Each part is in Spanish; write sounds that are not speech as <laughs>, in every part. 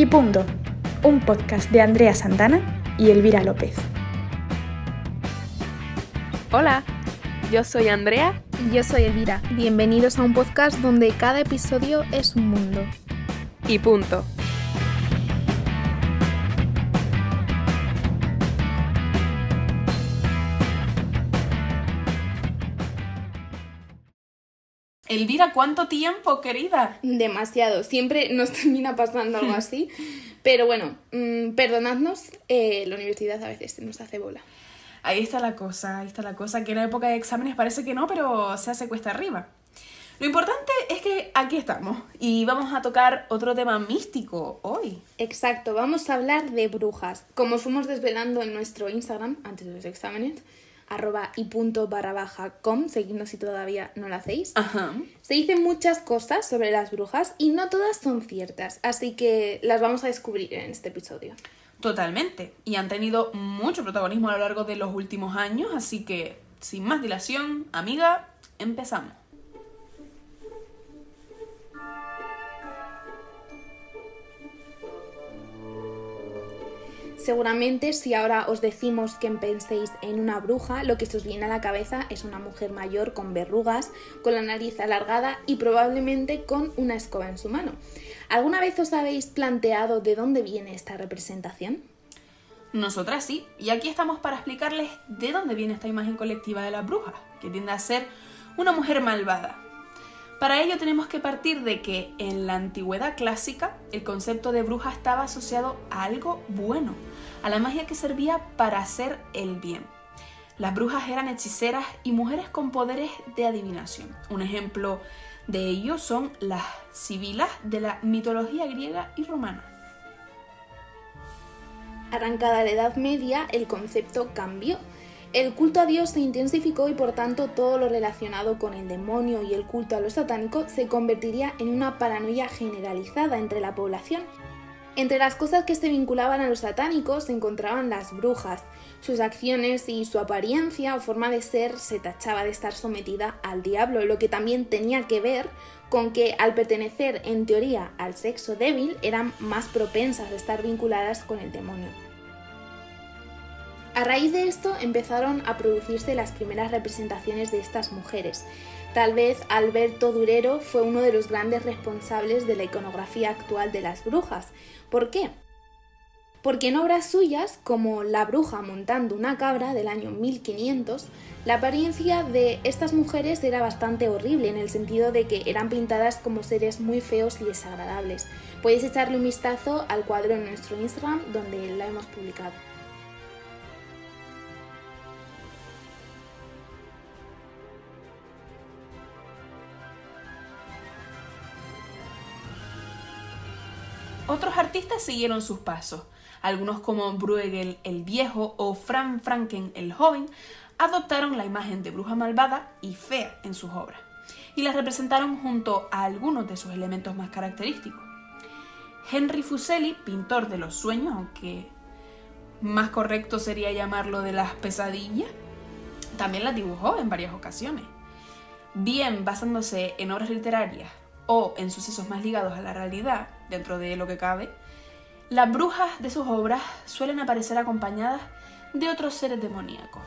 Y punto, un podcast de Andrea Santana y Elvira López. Hola, yo soy Andrea. Y yo soy Elvira. Bienvenidos a un podcast donde cada episodio es un mundo. Y punto. Elvira, ¿cuánto tiempo, querida? Demasiado. Siempre nos <laughs> termina pasando algo así. Pero bueno, mm, perdonadnos, eh, la universidad a veces nos hace bola. Ahí está la cosa, ahí está la cosa, que en la época de exámenes parece que no, pero se hace cuesta arriba. Lo importante es que aquí estamos y vamos a tocar otro tema místico hoy. Exacto, vamos a hablar de brujas. Como fuimos desvelando en nuestro Instagram antes de los exámenes, arroba y punto barra baja com, seguidnos si todavía no lo hacéis. Ajá. Se dicen muchas cosas sobre las brujas y no todas son ciertas, así que las vamos a descubrir en este episodio. Totalmente. Y han tenido mucho protagonismo a lo largo de los últimos años, así que, sin más dilación, amiga, empezamos. Seguramente si ahora os decimos que penséis en una bruja, lo que se os viene a la cabeza es una mujer mayor con verrugas, con la nariz alargada y probablemente con una escoba en su mano. ¿Alguna vez os habéis planteado de dónde viene esta representación? Nosotras sí, y aquí estamos para explicarles de dónde viene esta imagen colectiva de la bruja, que tiende a ser una mujer malvada. Para ello tenemos que partir de que en la antigüedad clásica el concepto de bruja estaba asociado a algo bueno, a la magia que servía para hacer el bien. Las brujas eran hechiceras y mujeres con poderes de adivinación. Un ejemplo de ello son las sibilas de la mitología griega y romana. Arrancada la Edad Media, el concepto cambió. El culto a Dios se intensificó y por tanto todo lo relacionado con el demonio y el culto a lo satánico se convertiría en una paranoia generalizada entre la población. Entre las cosas que se vinculaban a los satánicos se encontraban las brujas. Sus acciones y su apariencia o forma de ser se tachaba de estar sometida al diablo, lo que también tenía que ver con que al pertenecer en teoría al sexo débil eran más propensas a estar vinculadas con el demonio. A raíz de esto empezaron a producirse las primeras representaciones de estas mujeres. Tal vez Alberto Durero fue uno de los grandes responsables de la iconografía actual de las brujas. ¿Por qué? Porque en obras suyas, como La bruja montando una cabra del año 1500, la apariencia de estas mujeres era bastante horrible en el sentido de que eran pintadas como seres muy feos y desagradables. Podéis echarle un vistazo al cuadro en nuestro Instagram donde la hemos publicado. Artistas siguieron sus pasos. Algunos como Bruegel el Viejo o Frank Franken el Joven adoptaron la imagen de bruja malvada y fea en sus obras y las representaron junto a algunos de sus elementos más característicos. Henry Fuseli, pintor de los sueños, aunque más correcto sería llamarlo de las pesadillas, también las dibujó en varias ocasiones. Bien basándose en obras literarias o en sucesos más ligados a la realidad, dentro de lo que cabe, las brujas de sus obras suelen aparecer acompañadas de otros seres demoníacos.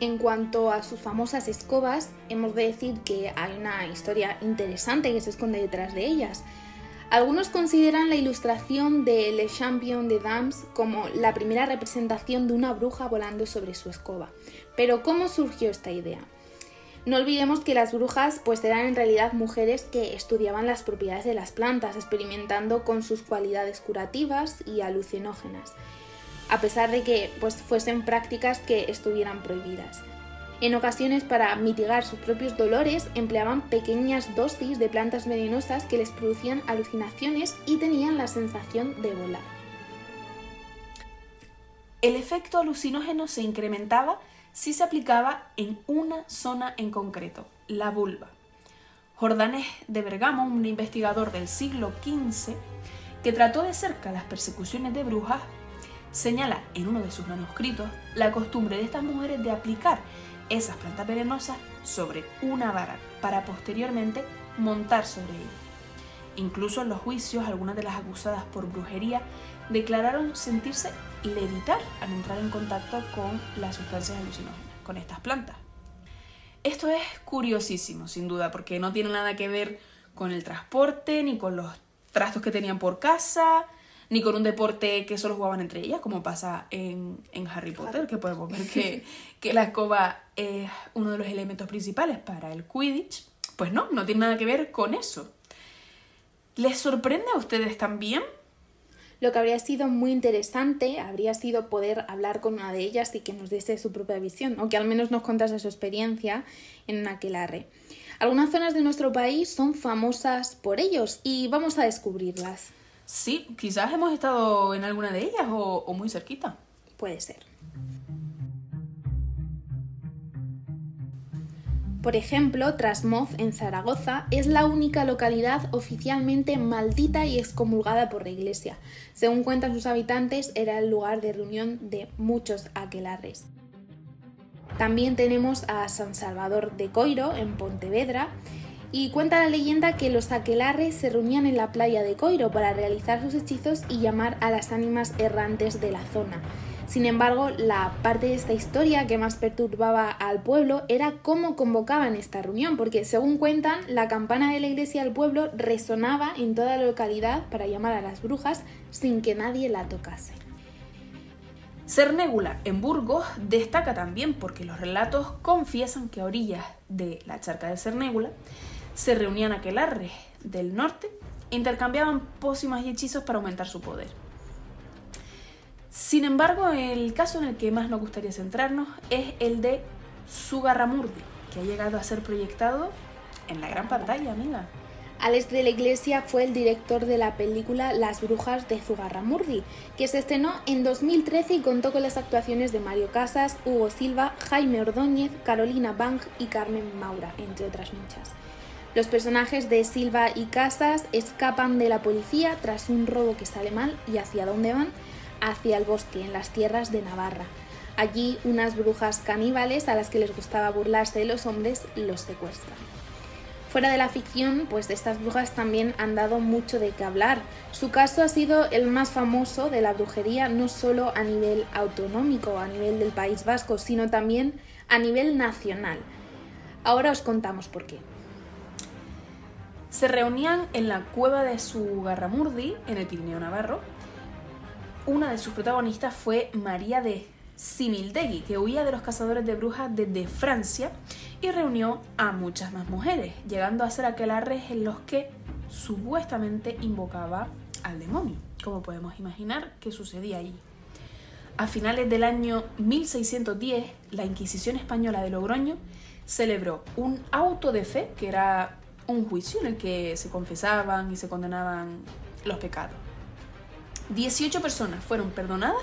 En cuanto a sus famosas escobas, hemos de decir que hay una historia interesante que se esconde detrás de ellas. Algunos consideran la ilustración de Le Champion de Dames como la primera representación de una bruja volando sobre su escoba. Pero ¿cómo surgió esta idea? No olvidemos que las brujas pues eran en realidad mujeres que estudiaban las propiedades de las plantas, experimentando con sus cualidades curativas y alucinógenas a pesar de que pues, fuesen prácticas que estuvieran prohibidas. En ocasiones, para mitigar sus propios dolores, empleaban pequeñas dosis de plantas venenosas que les producían alucinaciones y tenían la sensación de volar. El efecto alucinógeno se incrementaba si se aplicaba en una zona en concreto, la vulva. Jordanes de Bergamo, un investigador del siglo XV, que trató de cerca las persecuciones de brujas, señala en uno de sus manuscritos la costumbre de estas mujeres de aplicar esas plantas venenosas sobre una vara para posteriormente montar sobre ella. Incluso en los juicios, algunas de las acusadas por brujería declararon sentirse levitar al entrar en contacto con las sustancias alucinógenas, con estas plantas. Esto es curiosísimo, sin duda, porque no tiene nada que ver con el transporte, ni con los trastos que tenían por casa, ni con un deporte que solo jugaban entre ellas, como pasa en, Harry Potter, que podemos ver que, <laughs> que la escoba es uno de los elementos principales para el Quidditch. Pues no, no tiene nada que ver con eso. ¿Les sorprende a ustedes también? Lo que habría sido muy interesante habría sido poder hablar con una de ellas y que nos diese su propia visión, o que al menos nos contase su experiencia en un aquelarre. Algunas zonas de nuestro país son famosas por ellos y vamos a descubrirlas. Sí, quizás hemos estado en alguna de ellas o, o muy cerquita. Puede ser. Por ejemplo, Trasmoz, en Zaragoza, es la única localidad oficialmente maldita y excomulgada por la Iglesia. Según cuentan sus habitantes, era el lugar de reunión de muchos aquelarres. También tenemos a San Salvador de Coiro, en Pontevedra, y cuenta la leyenda que los aquelarres se reunían en la playa de Coiro para realizar sus hechizos y llamar a las ánimas errantes de la zona. Sin embargo, la parte de esta historia que más perturbaba al pueblo era cómo convocaban esta reunión, porque según cuentan, la campana de la iglesia del pueblo resonaba en toda la localidad para llamar a las brujas sin que nadie la tocase. Cernégula en Burgos destaca también porque los relatos confiesan que a orillas de la charca de Cernégula se reunían aquelarres del norte e intercambiaban pócimas y hechizos para aumentar su poder. Sin embargo, el caso en el que más nos gustaría centrarnos es el de Sugarramurdi, que ha llegado a ser proyectado en la gran pantalla, amiga. Alex de la Iglesia fue el director de la película Las Brujas de Zugarramurdi, que se estrenó en 2013 y contó con las actuaciones de Mario Casas, Hugo Silva, Jaime Ordóñez, Carolina Bang y Carmen Maura, entre otras muchas. Los personajes de Silva y Casas escapan de la policía tras un robo que sale mal y hacia dónde van hacia el bosque, en las tierras de Navarra. Allí unas brujas caníbales a las que les gustaba burlarse de los hombres los secuestran. Fuera de la ficción, pues estas brujas también han dado mucho de qué hablar. Su caso ha sido el más famoso de la brujería no solo a nivel autonómico, a nivel del País Vasco, sino también a nivel nacional. Ahora os contamos por qué. Se reunían en la cueva de su Garramurdi, en el Pirineo Navarro, una de sus protagonistas fue María de Simildegui, que huía de los cazadores de brujas desde Francia y reunió a muchas más mujeres, llegando a ser aquelarres en los que supuestamente invocaba al demonio, como podemos imaginar que sucedía allí. A finales del año 1610, la Inquisición española de Logroño celebró un auto de fe, que era un juicio en el que se confesaban y se condenaban los pecados. 18 personas fueron perdonadas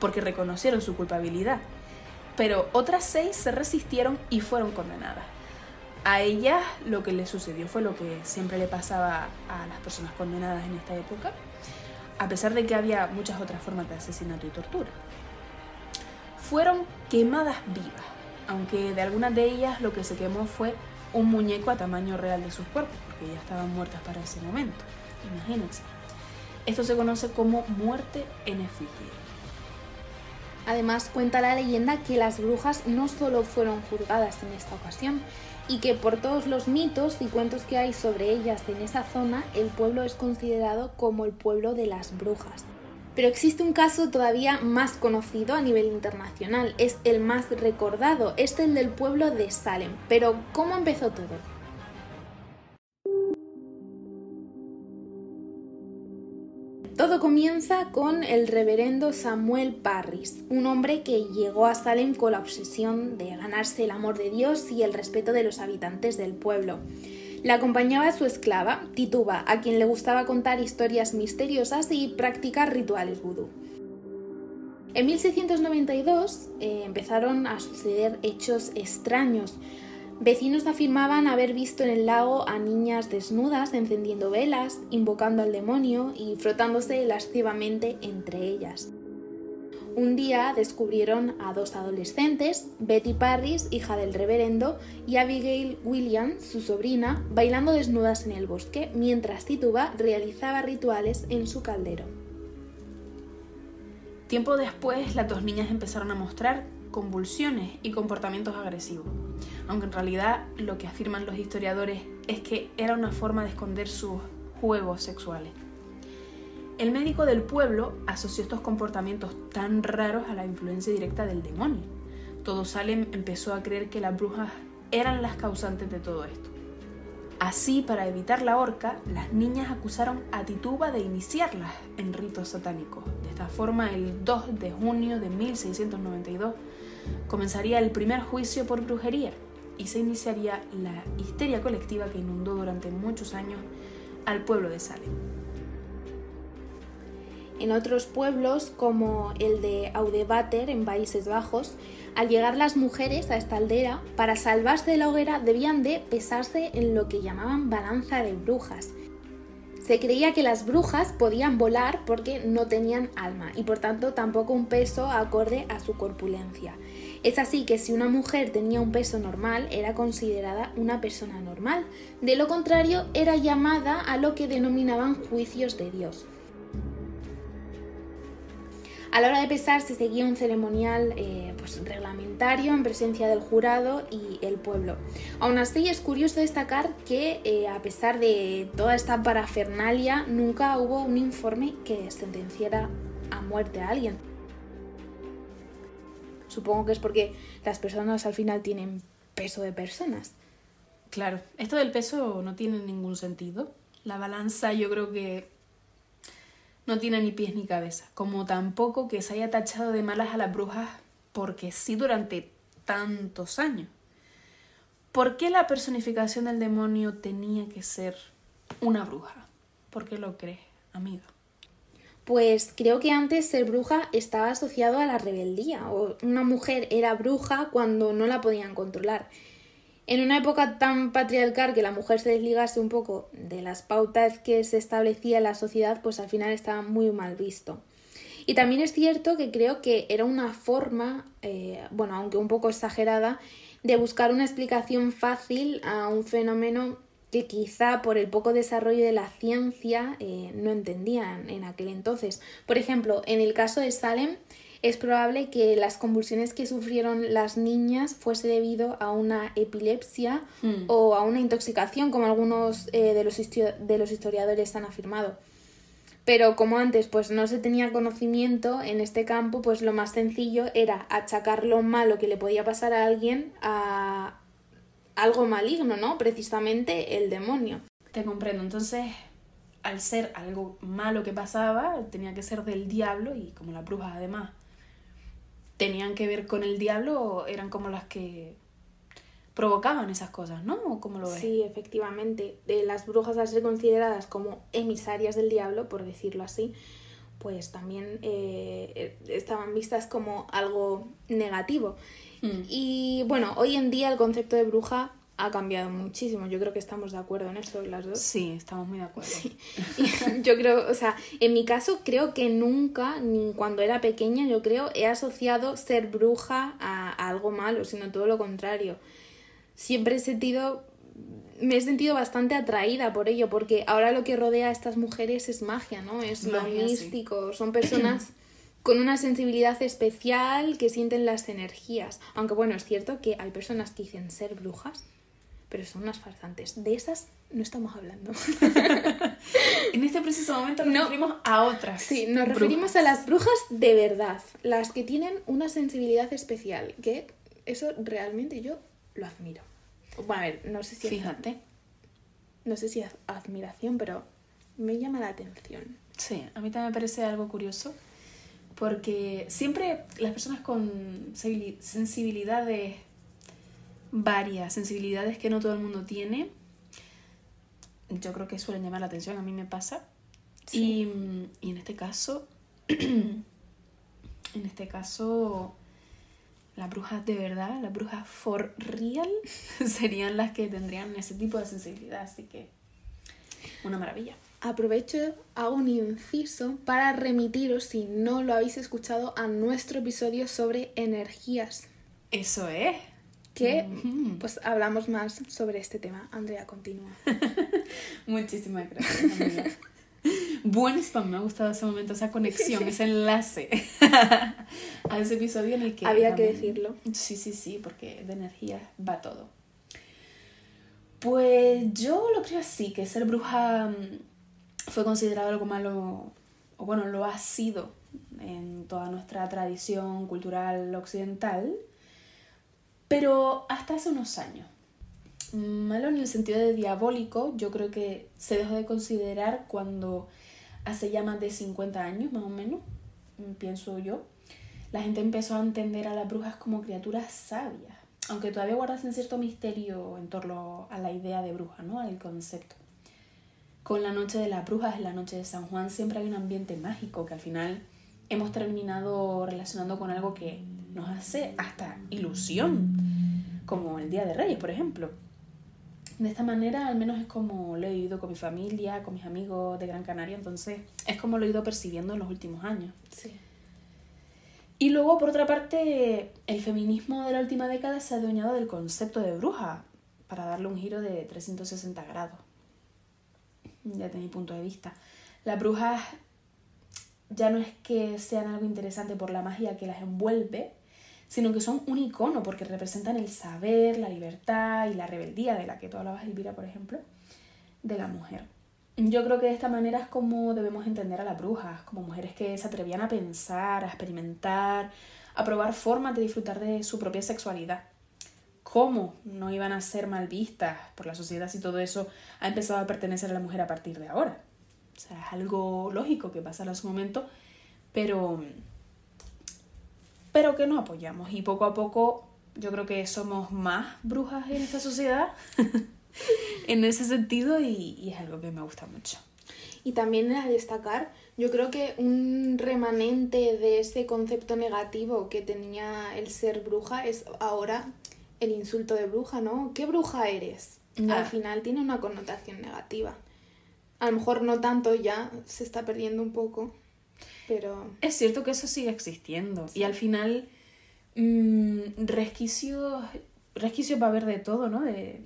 porque reconocieron su culpabilidad, pero otras 6 se resistieron y fueron condenadas. A ellas lo que les sucedió fue lo que siempre le pasaba a las personas condenadas en esta época, a pesar de que había muchas otras formas de asesinato y tortura. Fueron quemadas vivas, aunque de algunas de ellas lo que se quemó fue un muñeco a tamaño real de sus cuerpos, porque ya estaban muertas para ese momento. Imagínense. Esto se conoce como muerte en efigie. Además, cuenta la leyenda que las brujas no solo fueron juzgadas en esta ocasión, y que por todos los mitos y cuentos que hay sobre ellas en esa zona, el pueblo es considerado como el pueblo de las brujas. Pero existe un caso todavía más conocido a nivel internacional, es el más recordado, es el del pueblo de Salem. Pero, ¿cómo empezó todo? Comienza con el reverendo Samuel Parris, un hombre que llegó a Salem con la obsesión de ganarse el amor de Dios y el respeto de los habitantes del pueblo. Le acompañaba su esclava, Tituba, a quien le gustaba contar historias misteriosas y practicar rituales vudú. En 1692 eh, empezaron a suceder hechos extraños. Vecinos afirmaban haber visto en el lago a niñas desnudas encendiendo velas, invocando al demonio y frotándose lascivamente entre ellas. Un día descubrieron a dos adolescentes, Betty Parris, hija del reverendo, y Abigail Williams, su sobrina, bailando desnudas en el bosque, mientras Tituba realizaba rituales en su caldero. Tiempo después, las dos niñas empezaron a mostrar convulsiones y comportamientos agresivos, aunque en realidad lo que afirman los historiadores es que era una forma de esconder sus juegos sexuales. El médico del pueblo asoció estos comportamientos tan raros a la influencia directa del demonio. Todo Salem empezó a creer que las brujas eran las causantes de todo esto. Así, para evitar la horca, las niñas acusaron a Tituba de iniciarlas en ritos satánicos. De esta forma, el 2 de junio de 1692 comenzaría el primer juicio por brujería y se iniciaría la histeria colectiva que inundó durante muchos años al pueblo de Salem. En otros pueblos, como el de Audebater, en Países Bajos, al llegar las mujeres a esta aldera, para salvarse de la hoguera debían de pesarse en lo que llamaban balanza de brujas. Se creía que las brujas podían volar porque no tenían alma y por tanto tampoco un peso acorde a su corpulencia. Es así que si una mujer tenía un peso normal era considerada una persona normal, de lo contrario era llamada a lo que denominaban juicios de Dios. A la hora de pesar se seguía un ceremonial eh, pues, reglamentario en presencia del jurado y el pueblo. Aún así es curioso destacar que eh, a pesar de toda esta parafernalia nunca hubo un informe que sentenciara a muerte a alguien. Supongo que es porque las personas al final tienen peso de personas. Claro, esto del peso no tiene ningún sentido. La balanza yo creo que no tiene ni pies ni cabeza, como tampoco que se haya tachado de malas a las brujas porque sí durante tantos años. ¿Por qué la personificación del demonio tenía que ser una bruja? ¿Por qué lo crees, amiga? Pues creo que antes ser bruja estaba asociado a la rebeldía, o una mujer era bruja cuando no la podían controlar. En una época tan patriarcal que la mujer se desligase un poco de las pautas que se establecía en la sociedad, pues al final estaba muy mal visto. Y también es cierto que creo que era una forma, eh, bueno, aunque un poco exagerada, de buscar una explicación fácil a un fenómeno que quizá por el poco desarrollo de la ciencia eh, no entendían en aquel entonces. Por ejemplo, en el caso de Salem, es probable que las convulsiones que sufrieron las niñas fuese debido a una epilepsia hmm. o a una intoxicación, como algunos eh, de, los de los historiadores han afirmado. Pero como antes pues no se tenía conocimiento en este campo, pues lo más sencillo era achacar lo malo que le podía pasar a alguien a algo maligno, ¿no? Precisamente el demonio. Te comprendo. Entonces, al ser algo malo que pasaba, tenía que ser del diablo y como la bruja además tenían que ver con el diablo eran como las que provocaban esas cosas, ¿no? ¿Cómo lo ves? Sí, efectivamente. De las brujas al ser consideradas como emisarias del diablo, por decirlo así, pues también eh, estaban vistas como algo negativo. Mm. Y bueno, hoy en día el concepto de bruja ha cambiado muchísimo. Yo creo que estamos de acuerdo en eso las dos. Sí, estamos muy de acuerdo. <laughs> yo creo, o sea, en mi caso creo que nunca, ni cuando era pequeña, yo creo, he asociado ser bruja a, algo malo, sino todo lo contrario. Siempre he sentido, me he sentido bastante atraída por ello, porque ahora lo que rodea a estas mujeres es magia, ¿no? Es lo místico, son personas... <clears throat> con una sensibilidad especial que sienten las energías. Aunque bueno, es cierto que hay personas que dicen ser brujas pero son unas farsantes. De esas no estamos hablando. <laughs> en este preciso momento nos referimos a otras. Sí, nos referimos a las brujas de verdad, las que tienen una sensibilidad especial, que eso realmente yo lo admiro. Bueno, a ver, no sé si... Fíjate. no sé si es admiración, pero me llama la atención. Sí, a mí también me parece algo curioso, porque siempre las personas con sensibilidades varias sensibilidades que no todo el mundo tiene. Yo creo que suelen llamar la atención, a mí me pasa. Y, en este caso, <clears throat> en este caso, las brujas de verdad, las brujas for real, <laughs> serían las que tendrían ese tipo de sensibilidad. Así que, una maravilla. Aprovecho, hago un inciso para remitiros, si no lo habéis escuchado, a nuestro episodio sobre energías. Eso es. Que pues hablamos más sobre este tema. Andrea, continúa. <laughs> Muchísimas gracias, amiga. Buen spam, me ha gustado ese momento, esa conexión, <laughs> ese enlace a ese episodio en el que... Había que decirlo. Sí, sí, sí, porque de energía va todo. Pues yo lo creo así, que ser bruja mm, fue considerado algo malo, o bueno, lo ha sido en toda nuestra tradición cultural occidental, pero hasta hace unos años. Malo en el sentido de diabólico, yo creo que se dejó de considerar cuando hace ya más de 50 años, más o menos, mm, pienso yo, la gente empezó a entender a las brujas como criaturas sabias, aunque todavía guardasen cierto misterio en torno a la idea de bruja, ¿no? Al concepto. Con la noche de las brujas, en la noche de San Juan, siempre hay un ambiente mágico que al final hemos terminado relacionando con algo que nos hace hasta ilusión, como el Día de Reyes, por ejemplo. De esta manera, al menos es como lo he vivido con mi familia, con mis amigos de Gran Canaria, entonces es como lo he ido percibiendo en los últimos años. Sí. Y luego, por otra parte, el feminismo de la última década se ha adueñado del concepto de bruja para darle un giro de 360 grados. Desde mi punto de vista. Las brujas ya no es que sean algo interesante por la magia que las envuelve, sino que son un icono porque representan el saber, la libertad y la rebeldía de la que tú hablabas, Elvira, por ejemplo, de la mujer. Yo creo que de esta manera es como debemos entender a las brujas, como mujeres que se atrevían a pensar, a experimentar, a probar formas de disfrutar de su propia sexualidad. ¿Cómo no iban a ser mal vistas por la sociedad si todo eso ha empezado a pertenecer a la mujer a partir de ahora? O sea, es algo lógico que pasa en su momento, pero pero que no apoyamos. Y poco a poco yo creo que somos más brujas en esta sociedad <laughs> en ese sentido y, es algo que me gusta mucho. Y también a destacar, yo creo que un remanente de ese concepto negativo que tenía el ser bruja es ahora el insulto de bruja, ¿no? ¿Qué bruja eres? Al final tiene una connotación negativa. A lo mejor no tanto ya, se está perdiendo un poco. Pero... Es cierto que eso sigue existiendo y al final mmm, resquicios, resquicios va a haber de todo, ¿no? De,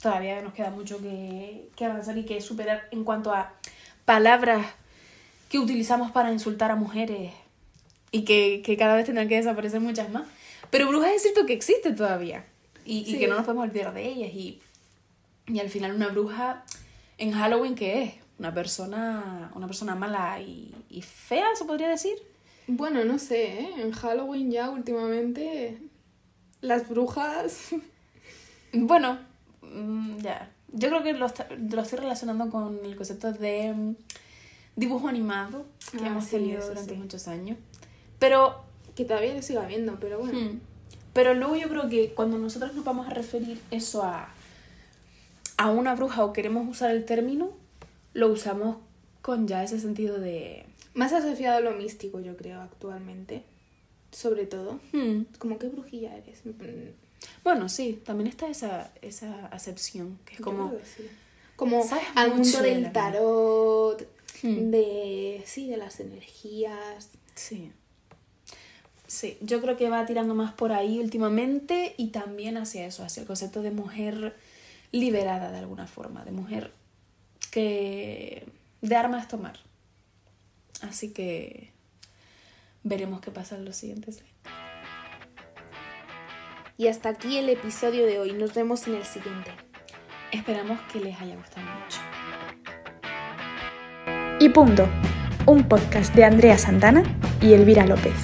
todavía nos queda mucho que, que avanzar y que superar en cuanto a palabras que utilizamos para insultar a mujeres y que, que, cada vez tendrán que desaparecer muchas más. Pero brujas es cierto que existe todavía y, y que no nos podemos olvidar de ellas. Y, y al final una bruja en Halloween, ¿qué es? Una persona, una persona mala y, y fea, se podría decir. Bueno, no sé, ¿eh? en Halloween ya últimamente las brujas... <laughs> bueno, mm, ya. Yo creo que lo, lo, estoy relacionando con el concepto de mm, dibujo animado que ah, hemos tenido durante muchos años. Pero... Que todavía lo sigo viendo, pero bueno. Hmm. Pero luego yo creo que cuando nosotros nos vamos a referir eso a, a una bruja o queremos usar el término, lo usamos con ya ese sentido de... Más asociado a lo místico, yo creo, actualmente. Sobre todo. Hmm. Como qué brujilla eres. Bueno, sí, también está esa, esa acepción, que es como... Como al mundo del tarot, hmm. de... Sí, de las energías. Sí. Sí, yo creo que va tirando más por ahí últimamente y también hacia eso, hacia el concepto de mujer liberada de alguna forma, de mujer que de armas tomar. Así que veremos qué pasa en los siguientes años. Y hasta aquí el episodio de hoy. Nos vemos en el siguiente. Esperamos que les haya gustado mucho. Y punto. Un podcast de Andrea Santana y Elvira López.